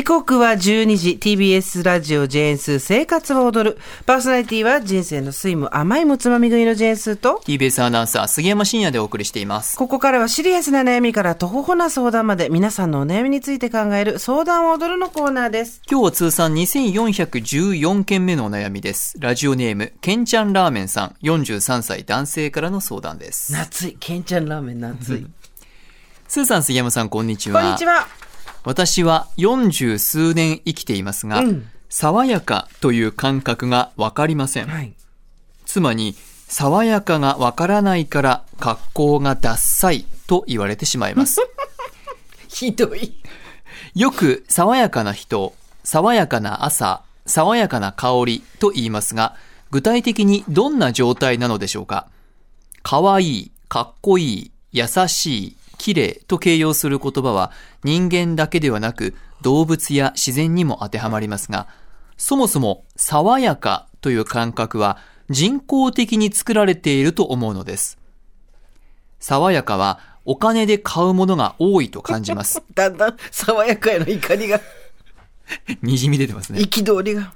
時刻は12時 TBS ラジオジェーンスー生活を踊る。パーソナリティは人生の酸いも甘いもつまみ食いのジェーンスーと TBS アナウンサー杉山真也でお送りしています。ここからはシリアスな悩みからとほほな相談まで皆さんのお悩みについて考える相談を踊るのコーナーです。今日は通算2414件目のお悩みです。ラジオネームけんちゃんラーメンさん43歳男性からの相談です。夏いけんちゃんラーメン夏い。スーさん杉山さんこんにちは。こんにちは私は40数年生きていますが、うん爽やかという感覚がわかりません。はい妻に、爽やかがわからないから格好がダッサいと言われてしまいます。ひどいよく爽やかな人、爽やかな朝、爽やかな香りと言いますが、具体的にどんな状態なのでしょうかかわいい、かっこいい、優しい、綺麗と形容する言葉は人間だけではなく動物や自然にも当てはまりますが、そもそも爽やかという感覚は人工的に作られていると思うのです。爽やかはお金で買うものが多いと感じます。だんだん爽やかへの怒りが にじみ出てますね。憤りが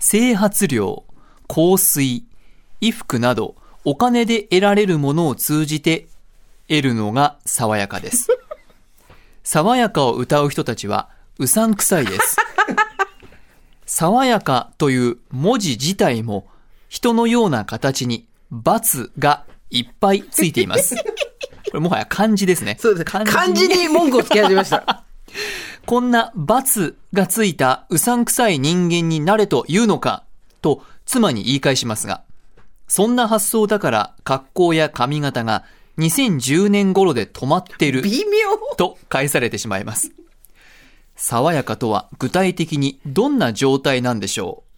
整髪料、香水、衣服など、お金で得られるものを通じて得るのが爽やかです。爽やかを歌う人たちはうさんくさいです。爽やかという文字自体も人のような形に×がいっぱいついています。これもはや漢字ですね。そうです漢字に文句をつけ始めましたこんな罰がついたうさんくさい人間になれと言うのかと妻に言い返しますが、そんな発想だから格好や髪型が2010年頃で止まってる微妙と返されてしまいます。爽やかとは具体的にどんな状態なんでしょう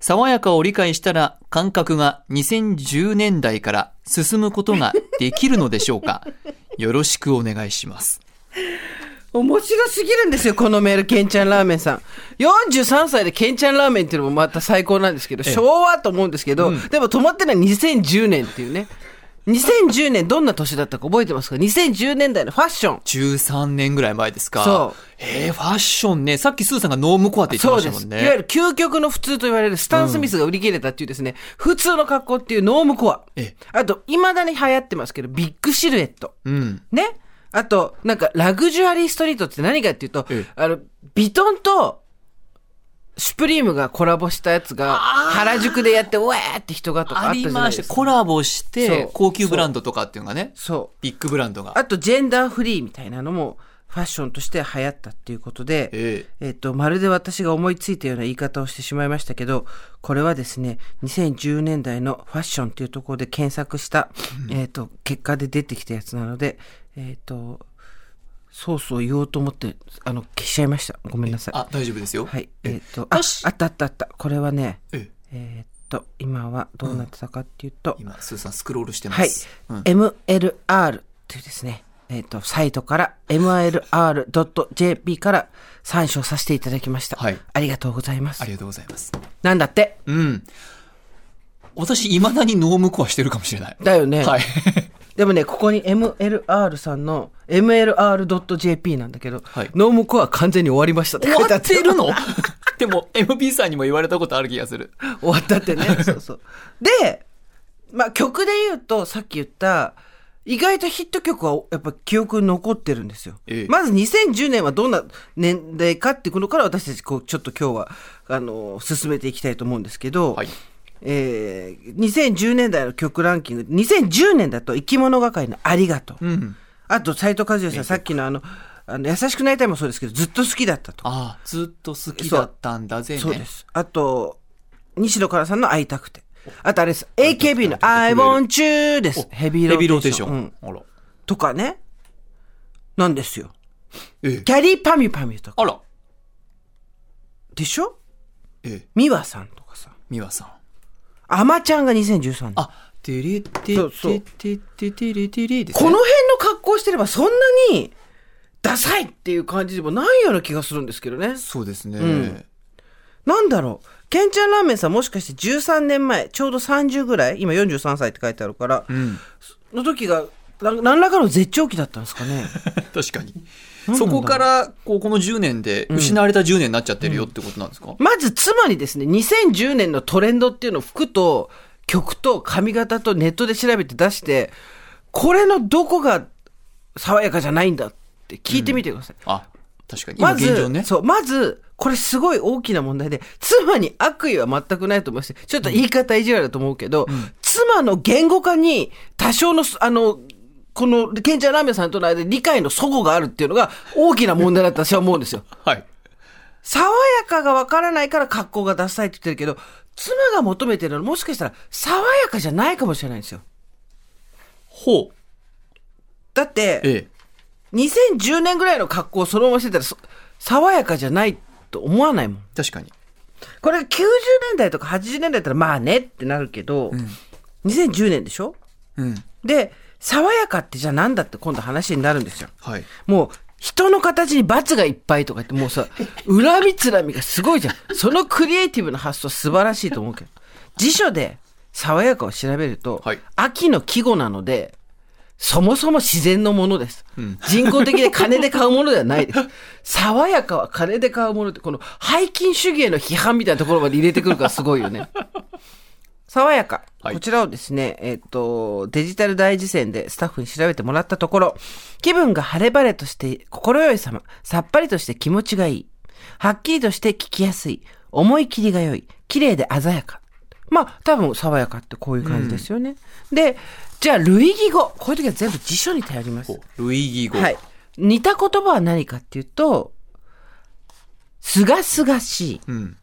爽やかを理解したら感覚が2010年代から進むことができるのでしょうかよろしくお願いします。面白すぎるんですよ、このメール、ケンちゃんラーメンさん。43歳でケンちゃんラーメンっていうのもまた最高なんですけど、ええ昭和と思うんですけど、でも止まってるのは2010年っていうね。2010年どんな年だったか覚えてますか ?2010 年代のファッション。13年ぐらい前ですか。そう。えー、ファッションね。さっきスーさんがノームコアって言って。ましたもんね。いわゆる究極の普通と言われるスタン・スミスが売り切れたっていうですね、普通の格好っていうノームコアええ。あと、未だに流行ってますけど、ビッグシルエット。うん。ね？あと、なんか、ラグジュアリーストリートって何かっていうと、ええあの、ビトンと、シュプリームがコラボしたやつが、原宿でやって、うわーって人がとかああったじゃりました。ないですか。コラボして、高級ブランドとかっていうのがね、そう。ビッグブランドが。あと、ジェンダーフリーみたいなのも、ファッションとして流行ったっていうことで、ええっ、と、まるで私が思いついたような言い方をしてしまいましたけど、これはですね、2010年代のファッションっていうところで検索した、えっ、と、結果で出てきたやつなので、えっ、と、そうそう言おうと思って、あの、消しちゃいました。ごめんなさい。あ、大丈夫ですよ。はい。えっ、と、あ、あったあったあった。これはね、ええっ、と、今はどうなってたかっていうと、今、スーさんスクロールしてまはい。す。うん、MLR っていうですね、えっ、と、サイトから MLR.jp から参照させていただきました。はいありがとうございますあ。りがとうございます。なんだって？うん。私、未だにノームコアしてるかもしれない。だよね。はい。でもね、ここに MLR さんの MLR.jp なんだけど、はいノームコア完全に終わりましたって書い終わてあってるの でも、MB さんにも言われたことある気がする。終わったってね。そうそう。で、まあ曲で言うと、さっき言った、意外とヒット曲はやっぱ記憶に残ってるんですよ。ええまず2010年はどんな年代かっていうことから私たちこうちょっと今日は、あの、進めていきたいと思うんですけど、はい。えー、2010年代の曲ランキング、2010年だと生き物係のありがとう。うん。あと、斉藤和義さん、さっきのあの、あの優しくなりたいもそうですけど、ずっと好きだったと。ああ、ずっと好きだったんだぜね。そうです。あと、西野カナさんの会いたくて。あとあれです。AKB の I want you です。ヘビーローローテーション。ーテーション。うんあら。とかね。なんですよ。ええ。キャリーパミュパミュとか。あら。でしょ？ええ。ミワさんとかさ。美和さん。アマちゃんが2013年。あ、てれてそうそうててててれてれですね。この辺の格好してればそんなにダサいっていう感じでもないような気がするんですけどね。そうですね。んなんだろう。ケンちゃんラーメンさんもしかして13年前、ちょうど30ぐらい今43歳って書いてあるから、うん。の時がな何らかの絶頂期だったんですかね。確かに。そこから、こう、この10年で失われた10年になっちゃってるよってことなんですか、まず、つまりですね、2010年のトレンドっていうのを服と曲と髪型とネットで調べて出して、これのどこが爽やかじゃないんだって聞いてみてください。あ、確かに。今まず、ね。そう、まず、これすごい大きな問題で、妻に悪意は全くないと思います。ちょっと言い方意地悪だと思うけど、妻の言語化に多少の、あの、この、ケンちゃんラーメンさんとの間で理解の齟齬があるっていうのが大きな問題だと私は思うんですよ。はい。爽やかがわからないから格好がダサいって言ってるけど、妻が求めてるのはもしかしたら爽やかじゃないかもしれないんですよ。ほう。だって、ええ。2010年ぐらいの格好をそのまましてたら、そ爽やかじゃないと思わないもん。確かに。これ90年代とか80年代だったらまあねってなるけど、2010年でしょ？うん。で、爽やかってじゃあなんだって今度話になるんですよ。はい。もう、人の形に罰がいっぱいとか言って、もうさ、恨みつらみがすごいじゃん。そのクリエイティブな発想素晴らしいと思うけど。辞書で爽やかを調べると、はい秋の季語なので、そもそも自然のものです。人工的で金で買うものではないです。爽やかは金で買うものって、この背筋主義への批判みたいなところまで入れてくるからすごいよね。爽やか。はいこちらをですね、えっ、と、デジタル大辞典でスタッフに調べてもらったところ、気分が晴れ晴れとして心よい様、さっぱりとして気持ちがいい、はっきりとして聞きやすい、思い切りが良い、綺麗で鮮やか。まあ、多分爽やかってこういう感じですよね。で、じゃあ類義語。こういう時は全部辞書に頼ります。類義語。はい。似た言葉は何かっていうと、すがすがしい。うん。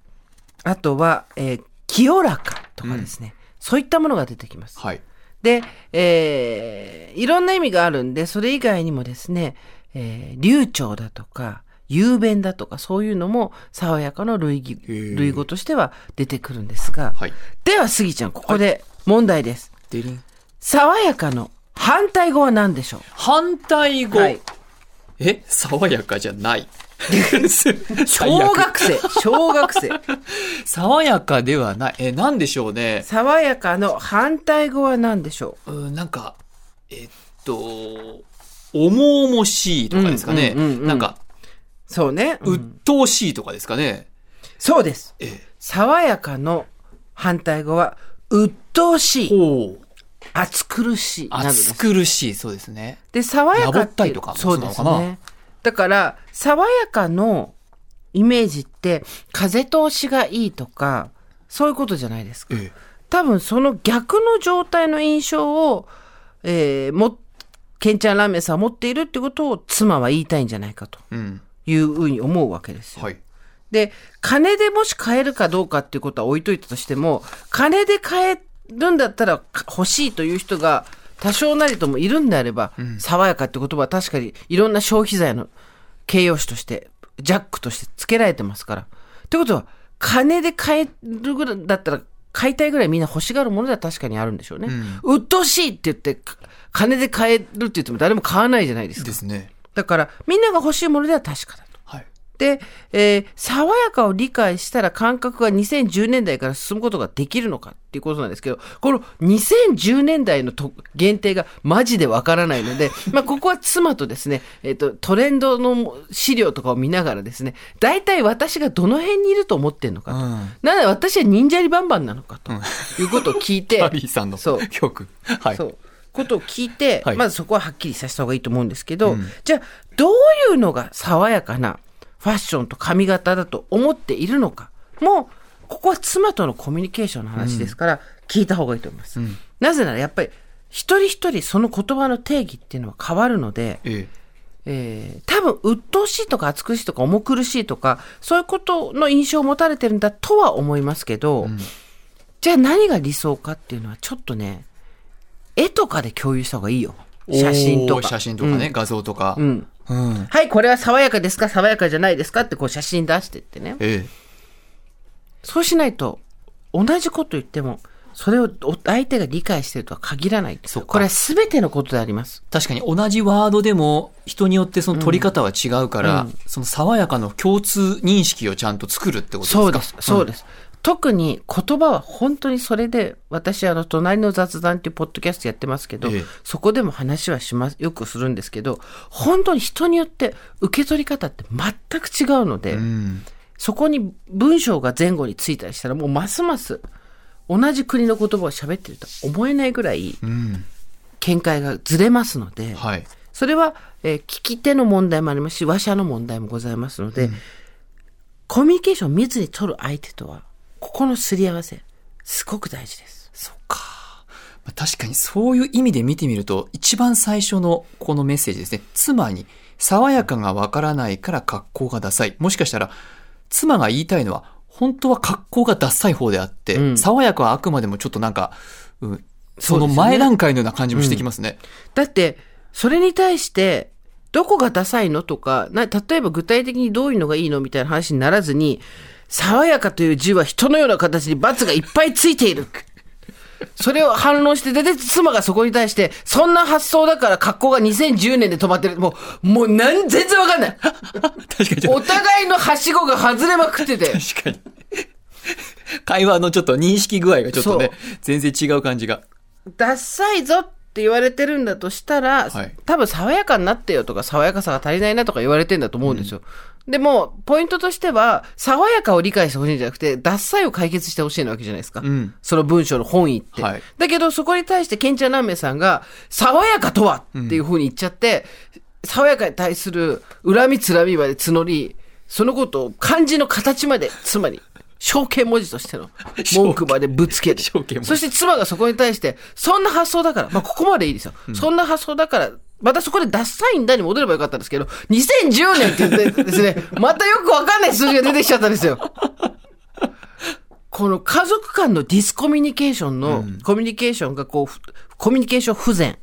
あとは、えー清らかとかですね、そういったものが出てきます。はい。で、えーいろんな意味があるんで、それ以外にもですね、えー流暢だとか、雄弁だとか、そういうのも爽やかの類義ー類語としては出てくるんですが、はい。では、スギちゃん、ここで問題です。デリン。爽やかの反対語は何でしょ反対語？うはい。え？爽やかじゃない。小学生、小学生。爽やかではない。え、なんでしょうね。爽やかの反対語は何でしょう？うん、なんか、えっと、重々しいとかですかね。うんうんうんうんなんか、そうね。うん鬱陶しいとかですかね。そうです。ええ。爽やかの反対語は、鬱陶しい。暑苦しい暑。苦しい、そうですね。で、爽やかやぼっていうったいとかもそうですね。だから、爽やかのイメージって、風通しがいいとか、そういうことじゃないですか。ええ。多分その逆の状態の印象を、えー、も、ケンちゃんラーメンさんは持っているってことを妻は言いたいんじゃないかとうん。いうふうに思うわけですよ。はい。で、金でもし買えるかどうかっていうことは置いといたとしても、金で買えるんだったらか欲しいという人が多少なりともいるんであれば、爽やかって言葉は確かにいろんな消費財の形容詞として、ジャックとして付けられてますから。ってことは、金で買えるぐらいだったら、買いたいぐらいみんな欲しがるものでは確かにあるんでしょうね。鬱陶しいって言って、か金で買えるって言っても誰も買わないじゃないですかで。すね。だから、みんなが欲しいものでは確かだ。で、えー爽やかを理解したら感覚が2010年代から進むことができるのかっていうことなんですけど、この2010年代のと限定がマジでわからないので、まあ、ここは妻とですね、えっ、と、トレンドの資料とかを見ながらですね、大体私がどの辺にいると思ってんのかと。うんなので私は忍者リバンバンなのかということを聞いて、ハリーさんのそう曲。はい。そう。ことを聞いて、はいまずそこははっきりさせた方がいいと思うんですけど、うんじゃあ、どういうのが爽やかなファッションと髪型だと思っているのかもう、ここは妻とのコミュニケーションの話ですから、聞いた方がいいと思います。んなぜならやっぱり、一人一人その言葉の定義っていうのは変わるので、ええー多分、鬱陶しいとか暑苦しいとか重苦しいとか、そういうことの印象を持たれてるんだとは思いますけど、じゃあ何が理想かっていうのはちょっとね、絵とかで共有した方がいいよ。え。写真とか。写真とかね、画像とか。うん。うん。はい、これは爽やかですか？爽やかじゃないですか？ってこう写真出してってね。ええ。そうしないと、同じこと言っても、それをお相手が理解してるとは限らない。これは全てのことであります。確かに同じワードでも人によってその取り方は違うから、その爽やかの共通認識をちゃんと作るってことですか？そうです、そうです。特に言葉は本当にそれで、私あの、隣の雑談っていうポッドキャストやってますけど、ええそこでも話はします、よくするんですけど、本当に人によって受け取り方って全く違うので、うん。そこに文章が前後についたりしたら、もうますます同じ国の言葉を喋ってると思えないぐらいうん。見解がずれますので、はい。それは、えー聞き手の問題もありますし、話者の問題もございますので、コミュニケーションを密に取る相手とは、ここのすり合わせ、すごく大事です。そうか。まあ確かにそういう意味で見てみると、一番最初のこのメッセージですね。妻に、爽やかがわからないから格好がダサい。もしかしたら、妻が言いたいのは、本当は格好がダサい方であって、うん爽やかはあくまでもちょっとなんか、うん、その前段階のような感じもしてきますね。だって、それに対して、どこがダサいのとか、な、例えば具体的にどういうのがいいのみたいな話にならずに、爽やかという字は人のような形に罰がいっぱいついている。それを反論して、で、で、妻がそこに対して、そんな発想だから格好が2010年で止まってる。もう、もうなん、全然わかんない。お互いのはしごが外れまくってて。と、確かに。会話のちょっと認識具合がちょっとね全然違う感じが。ダッサいぞって言われてるんだとしたら、はい多分爽やかになってよとか爽やかさが足りないなとか言われてんだと思うんですよ。でも、ポイントとしては、爽やかを理解してほしいんじゃなくて、ダッサいを解決してほしいわけじゃないですか。うんその文章の本意って。はいだけど、そこに対して、ケンチャナンメさんが、爽やかとはっていう風に言っちゃって、爽やかに対する恨みつらみまで募り、そのことを漢字の形まで、つまり、象形文字としての 文句までぶつける。象形文字そして妻がそこに対して、そんな発想だから、まあここまでいいですよ。そんな発想だから、またそこでダッサいんだに戻ればよかったんですけど、2010年って言ってですね、またよくわかんない数字が出てきちゃったんですよ。この家族間のディスコミュニケーションの、コミュニケーションがこうふ、コミュニケーション不全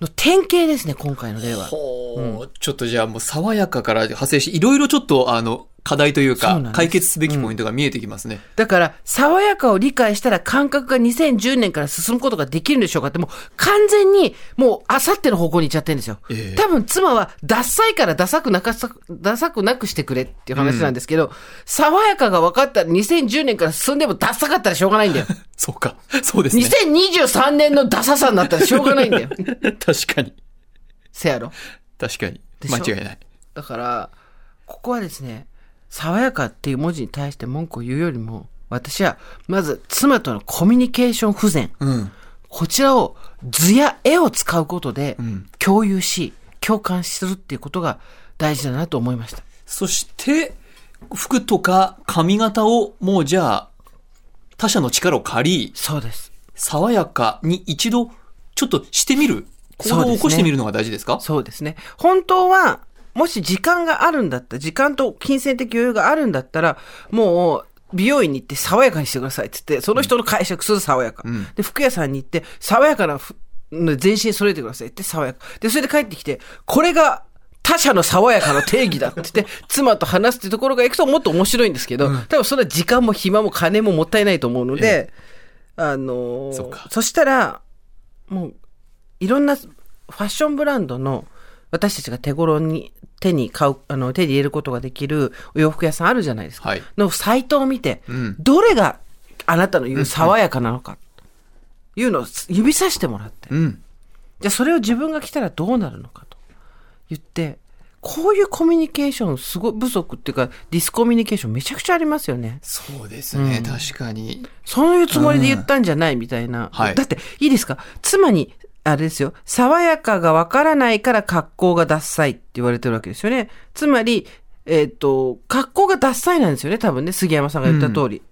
の典型ですね、今回の例は。ほう、ちょっとじゃあもう爽やかから派生し、いろいろちょっとあの、課題というか解決すべきポイントが見えてきますね。だから、爽やかを理解したら感覚が2010年から進むことができるんでしょうかって、もう完全に、もう、あさっての方向に行っちゃってるんですよ。ええ多分、妻は、ダッサいからダサくなかさ、ダサくなくしてくれっていう話なんですけど、爽やかが分かったら2010年から進んでもダッサかったらしょうがないんだよ。そうか。そうですね。2023年のダサさになったらしょうがないんだよ。確かに。せやろ？確かに。間違いない。だから、ここはですね、爽やかっていう文字に対して文句を言うよりも、私は、まず、妻とのコミュニケーション不全。うん。こちらを図や絵を使うことでん共有し、共感するっていうことが大事だなと思いました。そして、服とか髪型をもうじゃあ、他者の力を借り、そうです。爽やかに一度、ちょっとしてみる。行動を起こしてみるのが大事ですか？そうですね。本当は、もし時間があるんだったら、時間と金銭的余裕があるんだったら、もう、美容院に行って爽やかにしてくださいって言って、その人の解釈する爽やか。ん。で、服屋さんに行って、爽やかなふ全身揃えてくださいって爽やか。で、それで帰ってきて、これが他者の爽やかの定義だって言って、妻と話すってところが行くともっと面白いんですけど、多分それは時間も暇も金ももったいないと思うので、あのーそしたら、もう、いろんなファッションブランドの私たちが手頃に手に買う、あの、手に入れることができるお洋服屋さんあるじゃないですか。はいのサイトを見て、んどれがあなたの言う爽やかなのか、いうのを指さしてもらって、うん。じゃあそれを自分が着たらどうなるのかと言って、こういうコミュニケーションすごい不足っていうか、ディスコミュニケーションめちゃくちゃありますよね。そうですね。確かに。そういうつもりで言ったんじゃないみたいな。はいだって、いいですか？妻に、あれですよ。爽やかがわからないから格好がダッサいって言われてるわけですよね。つまり、えっ、と、格好がダッサいなんですよね。多分ね、杉山さんが言った通り。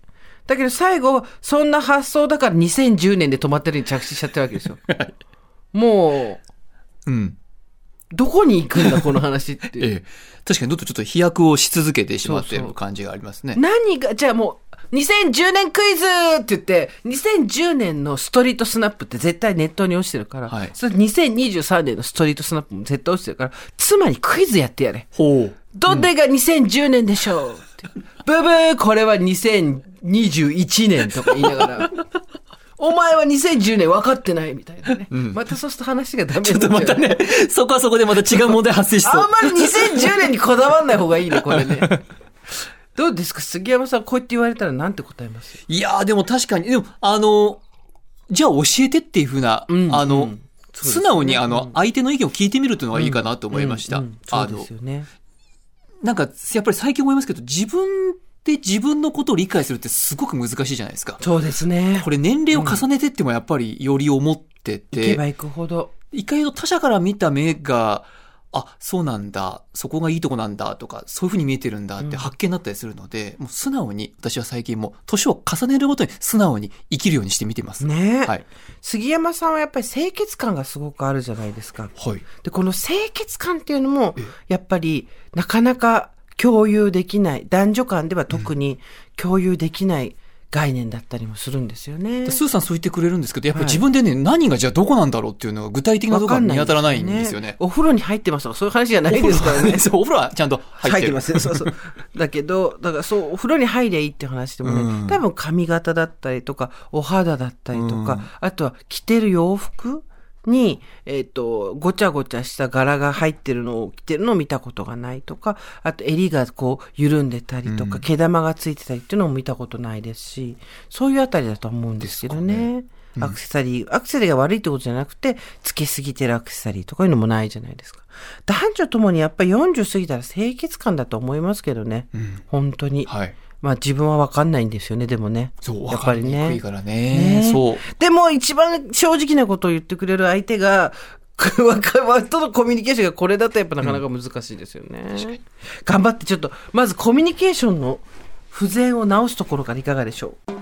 だけど最後、そんな発想だから2010年で止まってるに着地しちゃってるわけですよ。もうん。う、どこに行くんだ、この話って。ええ。確かにどっとちょっと飛躍をし続けてしまっていそうそうる感じがありますね。何が、じゃあもう、2010年クイズって言って、2010年のストリートスナップって絶対ネットに落ちてるから、はいそれ2023年のストリートスナップも絶対落ちてるから、つまりクイズやってやれ。ほう。どれが2010年でしょうって。ブブーこれは2021年とか言いながら。お前は2010年分かってないみたいなね。またそうすると話がダメにちょっとまたね、そこはそこでまた違う問題発生しそう。あんまり2010年にこだわんない方がいいね、これね。どうですか杉山さん、こうやって言われたらなんて答えます？いやーでも確かに、でも、あの、じゃあ教えてっていうふうな、うんあの、うんそうです素ね直にあの、うん相手の意見を聞いてみるというのがいいかなと思いました。うんうんそうあのです、よね。なんか、やっぱり最近思いますけど、自分で自分のことを理解するってすごく難しいじゃないですか。そうですね。これ年齢を重ねてってもやっぱりより思っていけて、ばいくほど。一回他者から見た目が、あ、そうなんだ、そこがいいとこなんだとか、そういうふうに見えてるんだって発見になったりするので、もう素直に、私は最近も、年を重ねるごとに素直に生きるようにして見てます。ねえ、はい。杉山さんはやっぱり清潔感がすごくあるじゃないですか。はい。で、この清潔感っていうのも、やっぱりなかなか共有できない、男女間では特に共有できない概念だったりもするんですよね。スーさんそう言ってくれるんですけど、やっぱりはい自分でね、何がじゃあどこなんだろうっていうのが具体的なところが見当たらないんですよね。お風呂に入ってますとかそういう話じゃないですからね。そう、お風呂はちゃんと入ってる。入ってますね。そうそう。だけど、だからそう、お風呂に入りゃいいって話でもね、うん多分髪型だったりとか、お肌だったりとか、うんあとは着てる洋服に、えっ、と、ごちゃごちゃした柄が入ってるのを着てるのを見たことがないとか、あと襟がこう緩んでたりとか、うん毛玉がついてたりっていうのも見たことないですし、そういうあたりだと思うんですけどね。アクセサリー、アクセサリーが悪いってことじゃなくて、つけすぎてるアクセサリーとかいうのもないじゃないですか。男女ともにやっぱり40過ぎたら清潔感だと思いますけどね。うん本当に。はい。まあ自分はわかんないんですよね、でもね。そう、やっぱりね。くいからね。ねそう。でも一番正直なことを言ってくれる相手が、わかとのコミュニケーションがこれだとやっぱなかなか難しいですよね。頑張ってちょっと、まずコミュニケーションの不全を直すところからいかがでしょう？